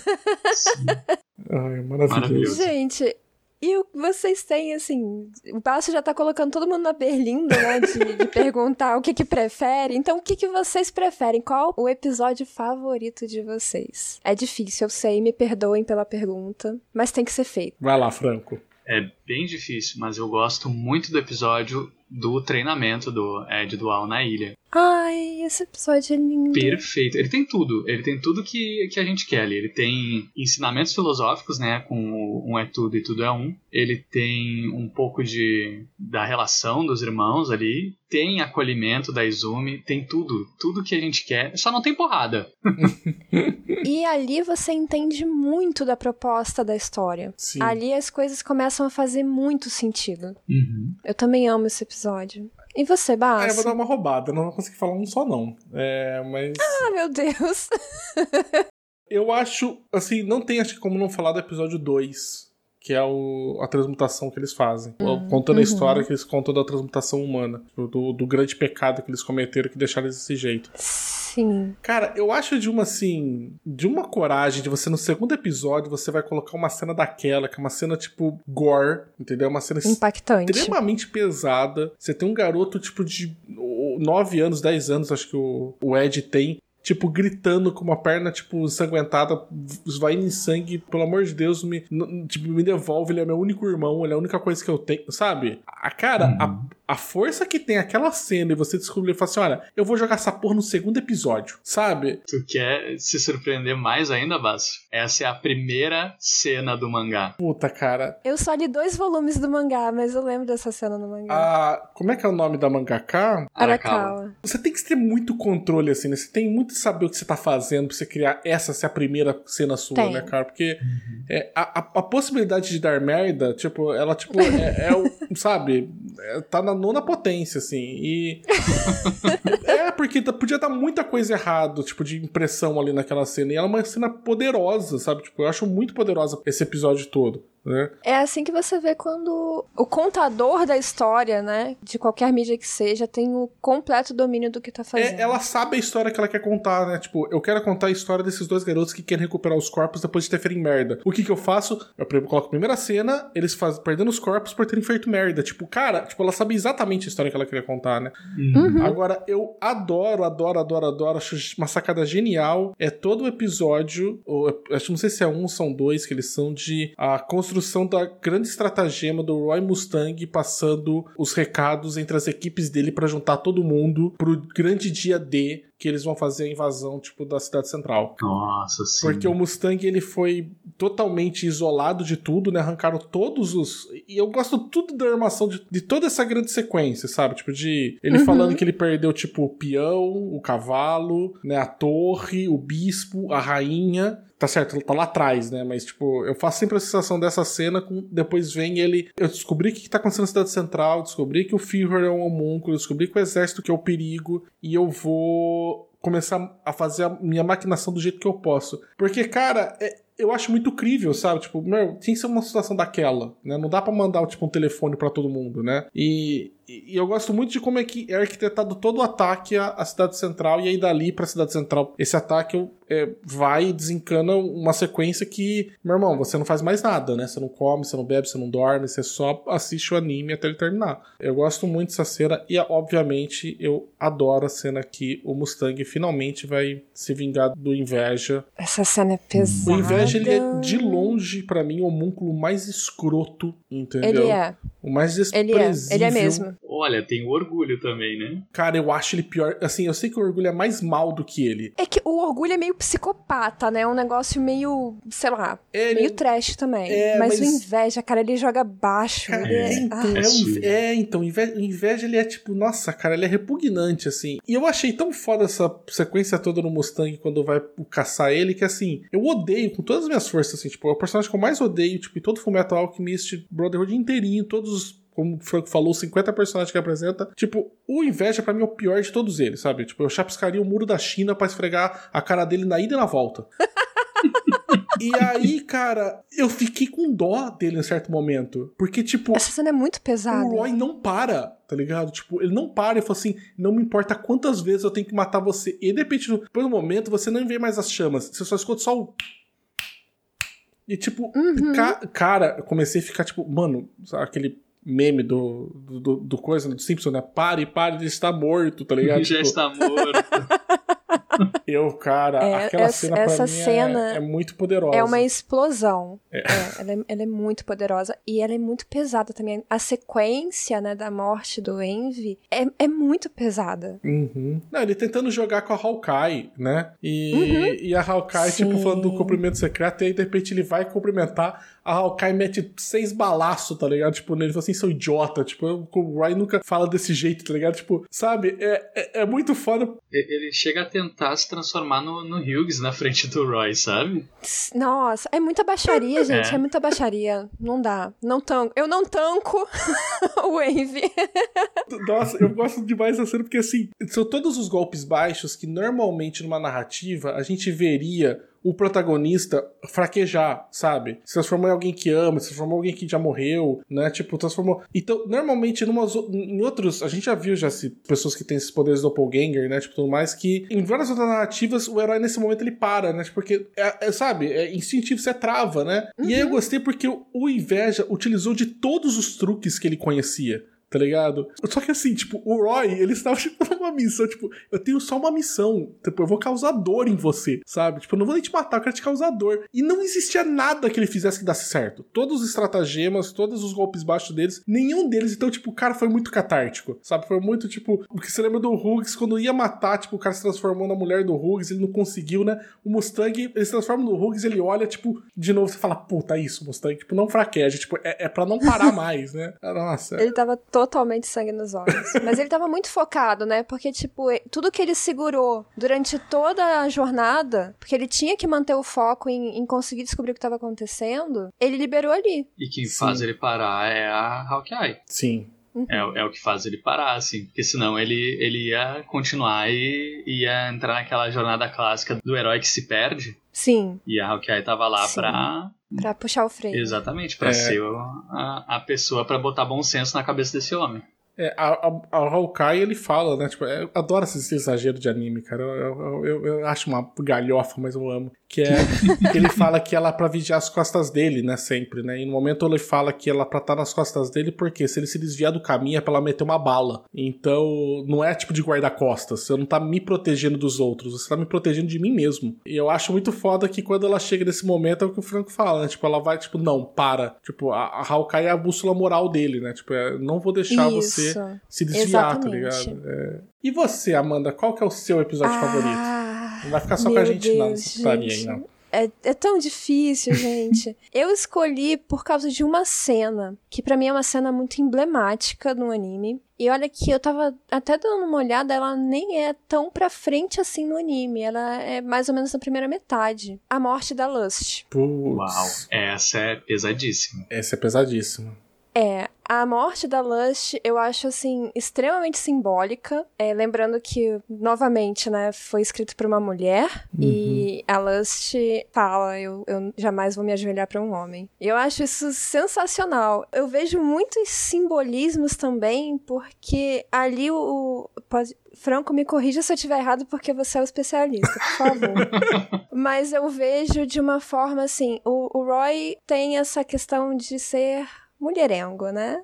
Ai, maravilhoso. Maravilhoso. Gente, e o- vocês têm, assim, o Baço já tá colocando todo mundo na berlinda, né, de, de perguntar o que que prefere. Então, o que que vocês preferem? Qual o episódio favorito de vocês? É difícil, eu sei, me perdoem pela pergunta, mas tem que ser feito. Vai lá, Franco. É bem difícil, mas eu gosto muito do episódio do treinamento do Ed Dual na ilha. Ai, esse episódio é lindo. Perfeito. Ele tem tudo. Ele tem tudo que, que a gente quer ali. Ele tem ensinamentos filosóficos, né? Com o um é tudo e tudo é um. Ele tem um pouco de da relação dos irmãos ali. Tem acolhimento da Izumi. Tem tudo. Tudo que a gente quer. Só não tem porrada. E ali você entende muito da proposta da história. Sim. Ali as coisas começam a fazer muito sentido. Uhum. Eu também amo esse episódio. E você, Ah, eu Baço? vou dar uma roubada, não vou conseguir falar um só, não. É, mas. Ah, meu Deus. Eu acho, assim, não tem acho que como não falar do episódio 2, que é o, a transmutação que eles fazem. Contando a história que eles contam da transmutação humana. Do, do grande pecado que eles cometeram que deixaram eles desse jeito. Sim. Cara, eu acho de uma, assim, de uma coragem de você no segundo episódio você vai colocar uma cena daquela, que é uma cena tipo gore, entendeu? Uma cena Impactante. extremamente pesada. Você tem um garoto, tipo, de 9 anos, 10 anos, acho que o, o Ed tem. Tipo, gritando com uma perna, tipo, ensanguentada, esvaindo em sangue. Pelo amor de Deus, me, tipo, me devolve. Ele é meu único irmão, ele é a única coisa que eu tenho, sabe? A cara, a, a força que tem aquela cena e você descobrir e falar assim: olha, eu vou jogar essa porra no segundo episódio, sabe? Tu quer se surpreender mais ainda, Basso? Essa é a primeira cena do mangá. Puta, cara. Eu só li dois volumes do mangá, mas eu lembro dessa cena no mangá. A, como é que é o nome da mangaka? Arakawa. Você tem que ter muito controle, assim, né? Você tem muito que saber o que você tá fazendo pra você criar essa ser a primeira cena sua, Tem. né, cara? Porque é, a, a, a possibilidade de dar merda, tipo, ela, tipo, é, é o, sabe, é, tá na nona potência, assim, e... é, porque tá- podia dar muita coisa errada, tipo, de impressão ali naquela cena, e ela é uma cena poderosa, sabe? Tipo, eu acho muito poderosa esse episódio todo, né? É assim que você vê quando o contador da história, né, de qualquer mídia que seja, tem o completo domínio do que tá fazendo. É, ela sabe a história que ela quer contar, né? Tipo, eu quero contar a história desses dois garotos que querem recuperar os corpos depois de ter feito merda. O que que eu faço? Eu coloco a primeira cena, eles faz, perdendo os corpos por terem feito merda. Tipo, cara, tipo, ela sabe exatamente a história que ela queria contar, né? Uhum. Agora, eu adoro, adoro, adoro, adoro. Acho uma sacada genial. É todo o episódio, ou, acho que não sei se é um ou são dois, que eles são de a construção da grande estratagema do Roy Mustang passando os recados entre as equipes dele pra juntar todo mundo pro grande dia D que eles vão fazer a invasão, tipo, da cidade central. Nossa, sim. Porque o Mustang ele foi totalmente isolado de tudo, né? Arrancaram todos os. E eu gosto tudo da armação de, de toda essa grande sequência, sabe? Tipo, de. Ele falando que ele perdeu, tipo, o peão, o cavalo, né? A torre, o bispo, a rainha. Tá certo, ele tá lá atrás, né? Mas, tipo, eu faço sempre a sensação dessa cena. Com... Depois vem ele. Eu descobri o que tá acontecendo na cidade central, descobri que o Führer é um homúnculo, descobri que o exército que é o perigo. E eu vou começar a fazer a minha maquinação do jeito que eu posso. Porque, cara, é- eu acho muito crível, sabe? Tipo, meu, tem que ser uma situação daquela, né? Não dá pra mandar, tipo, um telefone pra todo mundo, né? E, e eu gosto muito de como é que é arquitetado todo o ataque à, à cidade central e aí dali pra cidade central. Esse ataque eu- é, vai e desencana uma sequência que, meu irmão, você não faz mais nada, né? Você não come, você não bebe, você não dorme, você só assiste o anime até ele terminar. Eu gosto muito dessa cena e, obviamente, eu adoro a cena que o Mustang finalmente vai se vingar do Inveja. Essa cena é pesada. O Inveja, ele é, de longe, pra mim, o homúnculo mais escroto, entendeu? Ele é, O mais ele é, desprezível. ele é mesmo. O olha, tem o orgulho também, né? Cara, eu acho ele pior. Assim, eu sei que o orgulho é mais mal do que ele. É que o orgulho é meio psicopata, né? É um negócio meio, sei lá, É, meio ele- trash também. É, mas, mas- o inveja, cara, ele joga baixo. Cara, ele é... é, então, Ah, é, um- é, então, inveja, inveja ele é tipo, nossa, cara, ele é repugnante, assim. E eu achei tão foda essa sequência toda no Mustang quando vai caçar ele, que assim, eu odeio com todas as minhas forças, assim, tipo, é o personagem que eu mais odeio, tipo, em todo Fullmetal Alchemist, Brotherhood inteirinho, todos os como o Franco falou, 50 personagens que apresenta. Tipo, o Inveja pra mim é o pior de todos eles, sabe? Tipo, eu chapiscaria o muro da China pra esfregar a cara dele na ida e na volta. e aí, cara, eu fiquei com dó dele em certo momento. Porque, tipo, Essa cena é muito pesada. o Roy não para, tá ligado? Tipo, ele não para e fala assim: não me importa quantas vezes eu tenho que matar você. E de repente, depois do momento, você não vê mais as chamas. Você só escuta só o. E tipo, Uhum. ca- cara, eu comecei a ficar tipo, mano, sabe aquele meme do, do, do- coisa, do Simpson, né? Pare, pare, ele está morto, tá ligado? Já Tipo, está morto. Eu, cara, É, aquela essa- cena pra essa mim é- cena é, muito poderosa. É uma explosão. É, ela, é, ela é muito poderosa e ela é muito pesada também. A sequência, né, da morte do Envy é, é muito pesada. Uhum. Não, ele tentando jogar com a Hawkeye, né? E, Uhum. e a Hawkeye, Sim. tipo, falando do cumprimento secreto, e aí de repente ele vai cumprimentar, a Hawkeye mete seis balaços, tá ligado? Tipo, nele fala assim, seu idiota. Tipo, o Ryan nunca fala desse jeito, tá ligado? Tipo, sabe? É, é, é muito foda. Ele chega a tentar se transformar no, no Hughes na frente do Roy, sabe? Nossa, é muita baixaria, gente. É. É, muita baixaria. Não dá. Não tanco. Eu não tanco o Envy. Nossa, eu gosto demais da cena porque, assim, são todos os golpes baixos que normalmente numa narrativa a gente veria o protagonista fraquejar, sabe? Se transformou em alguém que ama, se transformou em alguém que já morreu, né? Tipo, transformou. Então, normalmente, numas, em outros. A gente já viu já se, pessoas que têm esses poderes doppelganger, né? Tipo, tudo mais, que em várias outras narrativas o herói nesse momento ele para, né? Tipo, Porque, é, é, sabe, é instintivo, você trava, né? E aí eu gostei porque o Inveja utilizou de todos os truques que ele conhecia. Tá ligado? Só que assim, tipo, o Roy, ele estava tipo numa missão, tipo, eu tenho só uma missão. Tipo, eu vou causar dor em você, sabe? Tipo, eu não vou nem te matar, eu quero te causar dor. E não existia nada que ele fizesse que desse certo. Todos os estratagemas, todos os golpes baixos deles, nenhum deles. Então, tipo, o cara foi muito catártico, sabe? Foi muito, tipo, porque você lembra do Hughes, quando ia matar, tipo, o cara se transformou na mulher do Hughes, ele não conseguiu, né? O Mustang, ele se transforma no Hughes, ele olha, tipo, de novo, você fala, puta, é isso, Mustang. Tipo, não fraqueja, tipo, é, é pra não parar mais, né? Nossa. Ele tava totalmente sangue nos olhos. Mas ele tava muito focado, né? Porque, tipo, tudo que ele segurou durante toda a jornada, porque ele tinha que manter o foco em, em conseguir descobrir o que tava acontecendo, ele liberou ali. E quem Sim. faz ele parar é a Hawkeye. Sim. É, o- é o que faz ele parar, assim. Porque senão ele, ele ia continuar e ia entrar naquela jornada clássica do herói que se perde. Sim, E a Hawkeye tava lá Sim. pra. Pra puxar o freio. Exatamente, pra É. ser a, a pessoa pra botar bom senso na cabeça desse homem. É, a, a, a Hawkeye, ele fala, né? Tipo, é, eu adoro esse exagero de anime, cara. Eu, eu, eu, eu acho uma galhofa, mas eu amo. Que é ele fala que ela é pra vigiar as costas dele, né? Sempre, né? E no momento ele fala que ela é pra estar nas costas dele, porque se ele se desviar do caminho é pra ela meter uma bala. Então, não é tipo de guarda-costas. Você não tá me protegendo dos outros, você tá me protegendo de mim mesmo. E eu acho muito foda que quando ela chega nesse momento é o que o Franco fala, né? Tipo, ela vai, tipo, não, para. Tipo, a, a Hawkeye é a bússola moral dele, né? Tipo, é, não vou deixar você Se desviar, tá Exatamente. ligado? É. E você, Amanda, qual que é o seu episódio favorito? Ah, Não vai ficar só com a gente, não, Deus, nessa putaria aí, gente. não. É, é tão difícil, gente. Eu escolhi por causa de uma cena, que pra mim é uma cena muito emblemática no anime. E olha que eu tava até dando uma olhada, ela nem é tão pra frente assim no anime. Ela é mais ou menos na primeira metade. A morte da Lust. Putz, Uau, essa é pesadíssima. Essa é pesadíssima. É, a morte da Lust eu acho, assim, extremamente simbólica. É, lembrando que, novamente, né, foi escrito por uma mulher e a Lust fala: eu, eu jamais vou me ajoelhar para um homem. E eu acho isso sensacional. Eu vejo muitos simbolismos também, porque ali o. o- pode, Franco, me corrija se eu estiver errado, porque você é o especialista, por favor. Mas eu vejo de uma forma assim: o, o Roy tem essa questão de ser mulherengo, né?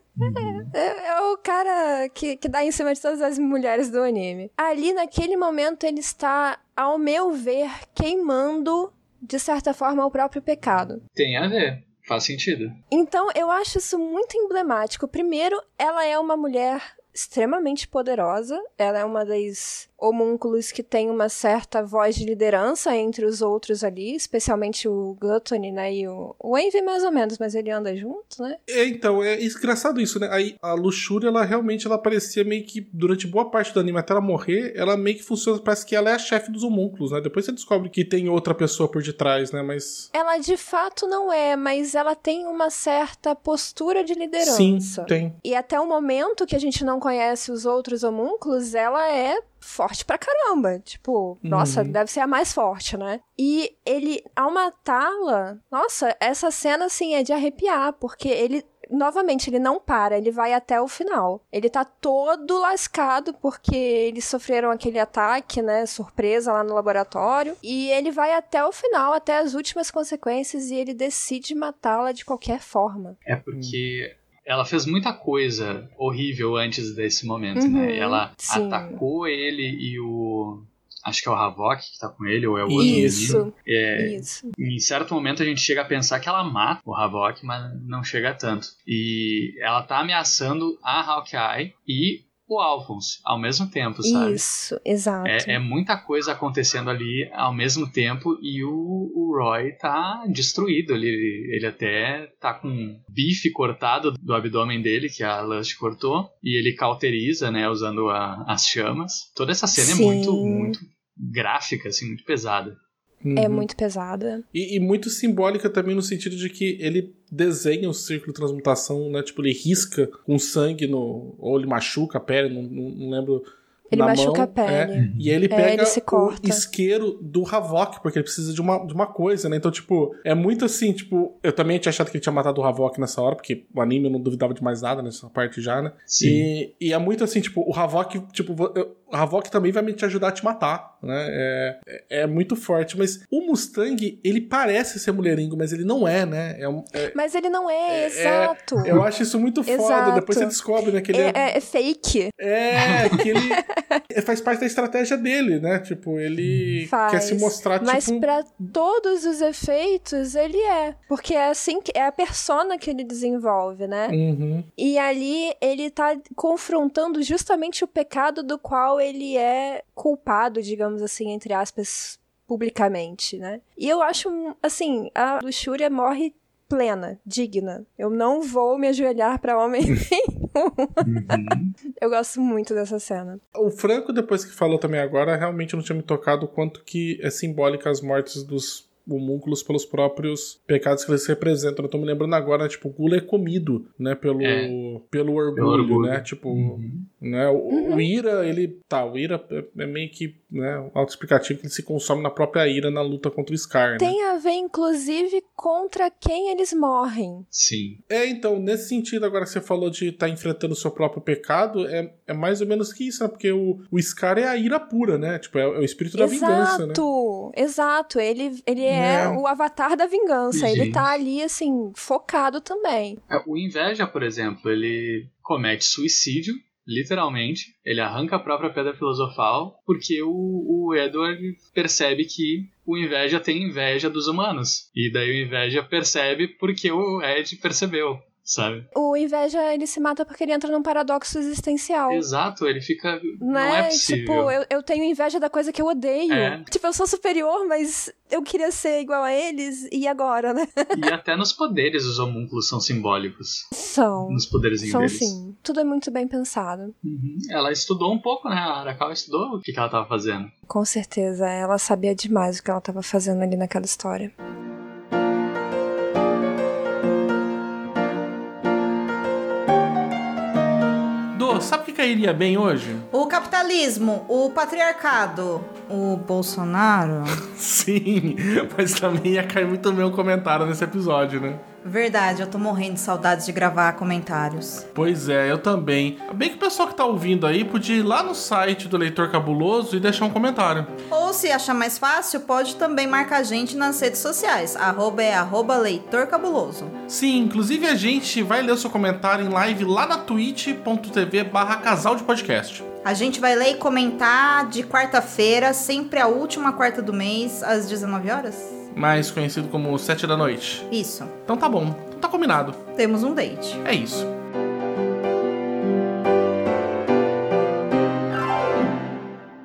É, é o cara que, que dá em cima de todas as mulheres do anime. Ali, naquele momento, ele está, ao meu ver, queimando, de certa forma, o próprio pecado. Tem a ver, faz sentido. Então, eu acho isso muito emblemático. Primeiro, ela é uma mulher extremamente poderosa. Ela é uma das homúnculos que tem uma certa voz de liderança entre os outros ali, especialmente o Gluttony, né? E o, o Envy mais ou menos, mas ele anda junto, né? É, então, é engraçado isso, né? Aí a luxúria, ela realmente ela parecia meio que, durante boa parte do anime, até ela morrer, ela meio que funciona, parece que ela é a chefe dos homúnculos, né? Depois você descobre que tem outra pessoa por detrás, né? Mas. Ela de fato não é, mas ela tem uma certa postura de liderança. Sim, tem. E até o momento que a gente não conhece os outros homúnculos, ela é forte pra caramba. Tipo, nossa, Uhum. deve ser a mais forte, né? E ele, ao matá-la, nossa, essa cena, assim, é de arrepiar, porque ele. Novamente, ele não para, ele vai até o final. Ele tá todo lascado porque eles sofreram aquele ataque, né? Surpresa lá no laboratório. E ele vai até o final, até as últimas consequências, e ele decide matá-la de qualquer forma. É porque ela fez muita coisa horrível antes desse momento, Uhum, né? Ela sim. atacou ele e o. Acho que é o Havok que tá com ele, ou é o outro menino. Isso, É, isso. em certo momento a gente chega a pensar que ela mata o Havok, mas não chega tanto. E ela tá ameaçando a Hawkeye e o Alphonse ao mesmo tempo, sabe? Isso, exato. É, é muita coisa acontecendo ali ao mesmo tempo e o, o Roy tá destruído. Ele, ele até tá com um bife cortado do abdômen dele, que a Lust cortou, e ele cauteriza, né, usando a- as chamas. Toda essa cena Sim. é muito, muito gráfica, assim, muito pesada. É Uhum. muito pesada. E, e muito simbólica também no sentido de que ele desenha o círculo de transmutação, né? Tipo, ele risca com sangue no. Ou ele machuca a pele, não, não, lembro. Ele na machuca mão, a pele. é, e ele É, pega ele se o isqueiro do Havok, porque ele precisa de uma, de uma coisa, né? Então, tipo, é muito assim, tipo, eu também tinha achado que ele tinha matado o Havok nessa hora, porque o anime eu não duvidava de mais nada nessa parte já, né? Sim. E, e é muito assim, tipo, o Havok, tipo, eu- o Havok também vai me te ajudar a te matar, né? É, é, é muito forte, mas o Mustang, ele parece ser mulherengo, mas ele não é, né? É um- é- Mas ele não é, É, exato. eu acho isso muito foda. Exato. Depois você descobre, né, que ele É, fake. é, que ele faz parte da estratégia dele, né? Tipo, ele Faz. quer se mostrar, Mas tipo... pra todos os efeitos, ele é. Porque é assim que é a persona que ele desenvolve, né? Uhum. E ali ele tá confrontando justamente o pecado do qual ele é culpado, digamos assim, entre aspas, publicamente, né? E eu acho, assim, a luxúria morre plena, digna. Eu não vou me ajoelhar pra homem nenhum. Uhum. Eu gosto muito dessa cena. O Franco, depois que falou também agora, realmente não tinha me tocado o quanto que é simbólica as mortes dos homúnculos pelos próprios pecados que eles representam. Eu tô me lembrando agora, tipo, o Gula é comido, né, pelo, É. pelo, orgulho, Pelo orgulho. né, tipo... Uhum. Né, o, o Ira, ele... Tá, o Ira é- é meio que, né, autoexplicativo que ele se consome na própria ira na luta contra o Scar, né? Tem a ver, inclusive, contra quem eles morrem. Sim. É, então, nesse sentido, agora que você falou de estar enfrentando o seu próprio pecado, é, é mais ou menos que isso, né? Porque o, o Scar é a ira pura, né? Tipo, é, é o espírito da vingança, né? Exato, exato. Ele, ele é, É. o avatar da vingança. Ele Gente. tá ali, assim, focado também. É, O Inveja, por exemplo, ele comete suicídio, literalmente. Ele arranca a própria pedra filosofal porque o, o Edward percebe que o Inveja tem inveja dos humanos. E daí o Inveja percebe porque o Ed percebeu, sabe? O inveja, ele se mata porque ele entra num paradoxo existencial. Exato, ele fica. Não Né? é possível. Tipo, eu, eu tenho inveja da coisa que eu odeio. É. Tipo, eu sou superior, mas eu queria ser igual a eles, e agora, né? E até nos poderes os homúnculos são simbólicos. São. Nos poderzinhos São deles. sim. Tudo é muito bem pensado. Uhum. Ela estudou um pouco, né? A Arakawa estudou o que, que ela tava fazendo. Com certeza. Ela sabia demais o que ela tava fazendo ali naquela história. सब cairia bem hoje? O capitalismo, o patriarcado, o Bolsonaro. Sim, mas também ia cair muito um comentário nesse episódio, né? Verdade, eu tô morrendo de saudades de gravar comentários. Pois é, eu também. Bem que o pessoal que tá ouvindo aí podia ir lá no site do Leitor Cabuloso e deixar um comentário. Ou se achar mais fácil, pode também marcar a gente nas redes sociais. Arroba é arroba leitor cabuloso. Sim, inclusive a gente vai ler o seu comentário em live lá na twitch.tv barra casal de podcast. A gente vai ler e comentar de quarta-feira, sempre a última quarta do mês, às 19 horas? Mais conhecido como sete da noite. Isso. Então tá bom, então tá combinado. Temos um date. É isso.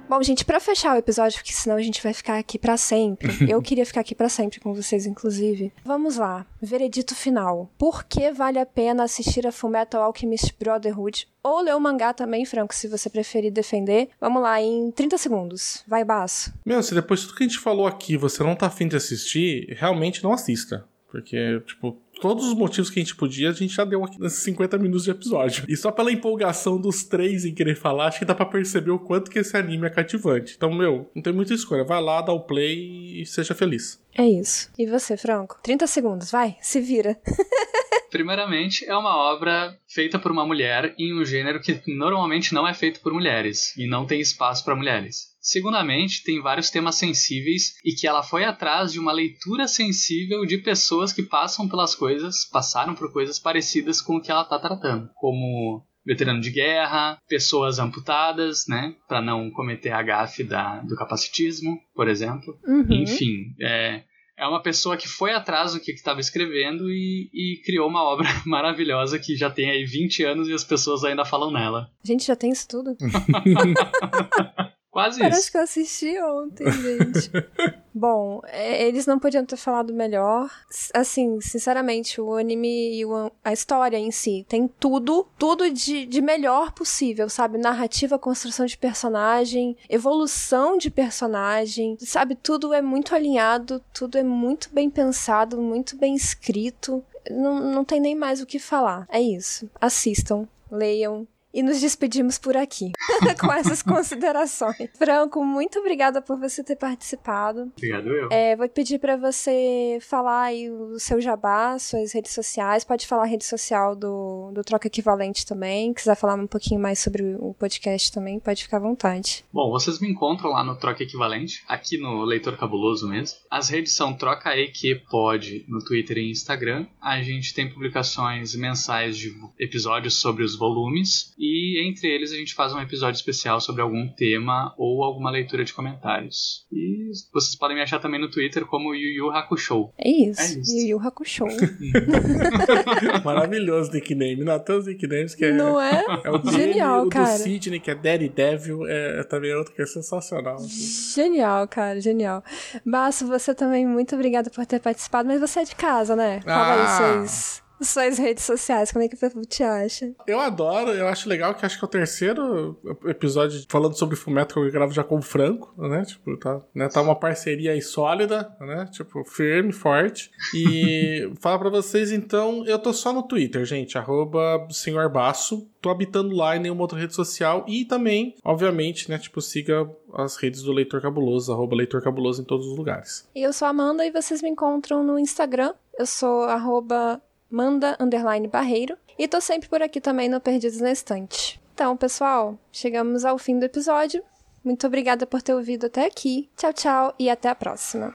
Bom, gente, para fechar o episódio, porque senão a gente vai ficar aqui para sempre. Eu queria ficar aqui para sempre com vocês, inclusive. Vamos lá. Veredito final. Por que vale a pena assistir a Fullmetal Alchemist Brotherhood? Ou ler o mangá também, Franco, se você preferir defender. Vamos lá, em 30 segundos. Vai, Baço. Meu, se depois de tudo que a gente falou aqui você não tá afim de assistir, realmente não assista. Porque, tipo, todos os motivos que a gente podia, a gente já deu aqui nesses 50 minutos de episódio. E só pela empolgação dos três em querer falar, acho que dá pra perceber o quanto que esse anime é cativante. Então, meu, não tem muita escolha. Vai lá, dá o play e seja feliz. É isso. E você, Franco? 30 segundos, vai, se vira. Primeiramente, é uma obra feita por uma mulher em um gênero que normalmente não é feito por mulheres e não tem espaço para mulheres. Segundamente, tem vários temas sensíveis e que ela foi atrás de uma leitura sensível de pessoas que passam pelas coisas, passaram por coisas parecidas com o que ela está tratando, como veterano de guerra, pessoas amputadas, né, para não cometer a gafe da, do capacitismo, por exemplo. Uhum. Enfim, é, é uma pessoa que foi atrás do que estava escrevendo e, e, criou uma obra maravilhosa que já tem aí 20 anos e as pessoas ainda falam nela. Gente, já tem isso tudo? Quase Parece isso. que eu assisti ontem, gente. Bom, é, eles não podiam ter falado melhor. Assim, sinceramente, o anime e o- a história em si tem tudo, tudo de, de melhor possível, sabe? Narrativa, construção de personagem, evolução de personagem, sabe? Tudo é muito alinhado, tudo é muito bem pensado, muito bem escrito. Não, não tem nem mais o que falar. É isso. Assistam, leiam, e nos despedimos por aqui, com essas considerações. Franco, muito obrigada por você ter participado. Obrigado eu. É, vou pedir para você falar aí o seu jabá, suas redes sociais. Pode falar a rede social do, do Troca Equivalente também. Quiser falar um pouquinho mais sobre o podcast também, pode ficar à vontade. Bom, vocês me encontram lá no Troca Equivalente, aqui no Leitor Cabuloso mesmo. As redes são Troca EQ Pod no Twitter e Instagram. A gente tem publicações mensais de episódios sobre os volumes e entre eles a gente faz um episódio especial sobre algum tema ou alguma leitura de comentários. E vocês podem me achar também no Twitter como Yu Yu Hakusho. É isso. É isso. Yu Yu Hakusho. Maravilhoso nickname. Não, tem os nicknames que é. Não é? É o dele, Genial, o cara. do Sidney, que é Daddy Devil, é, é também outro que é sensacional. assim. Genial, cara, genial. Basso, você também, muito obrigada por ter participado, mas você é de casa, né? Fala Ah. aí suas, suas redes sociais, como é que o povo te acha? Eu adoro, eu acho legal que acho que é o terceiro episódio falando sobre Fumeto que eu gravo já com o Franco, né? Tipo, tá, né? tá uma parceria aí sólida, né? Tipo, firme, forte. E falar pra vocês, então, eu tô só no Twitter, gente, arroba Senhor Baço. Tô habitando lá em nenhuma outra rede social. E também, obviamente, né? Tipo, siga as redes do Leitor Cabuloso, arroba Leitor Cabuloso em todos os lugares. E eu sou a Amanda e vocês me encontram no Instagram. Eu sou arroba Manda underline Barreiro. E tô sempre por aqui também no Perdidos na Estante. Então, pessoal, chegamos ao fim do episódio. Muito obrigada por ter ouvido até aqui. Tchau, tchau e até a próxima.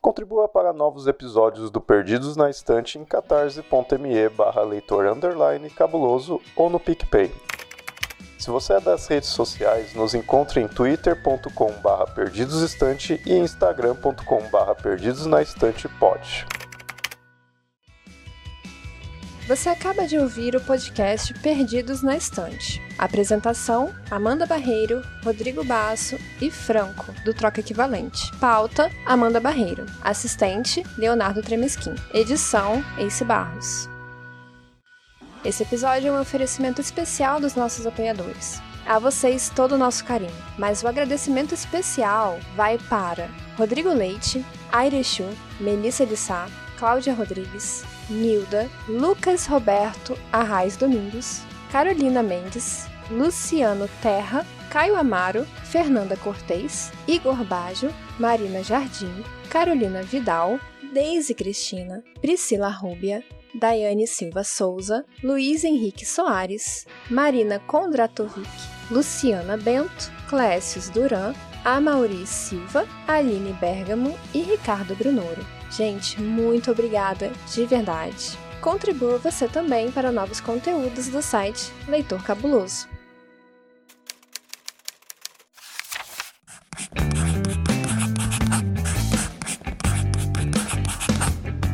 Contribua para novos episódios do Perdidos na Estante em catarse.me barra leitor cabuloso ou no PicPay. Se você é das redes sociais, nos encontre em twitter.com barra perdidosestante e instagram.com barra perdidosnaestantepod. Você acaba de ouvir o podcast Perdidos na Estante. Apresentação: Amanda Barreiro, Rodrigo Basso e Franco, do Troca Equivalente. Pauta: Amanda Barreiro. Assistente: Leonardo Tremesquim. Edição: Ace Barros. Esse episódio é um oferecimento especial dos nossos apoiadores. A vocês todo o nosso carinho, mas o agradecimento especial vai para Rodrigo Leite, Airechu, Melissa de Sá, Cláudia Rodrigues, Nilda, Lucas Roberto Arraes Domingos, Carolina Mendes, Luciano Terra, Caio Amaro, Fernanda Cortez, Igor Bajo, Marina Jardim, Carolina Vidal, Deise Cristina, Priscila Rúbia, Daiane Silva Souza, Luiz Henrique Soares, Marina Kondratovic, Luciana Bento, Clécius Duran, Amauri Silva, Aline Bergamo e Ricardo Brunoro. Gente, muito obrigada, de verdade. Contribua você também para novos conteúdos do site Leitor Cabuloso.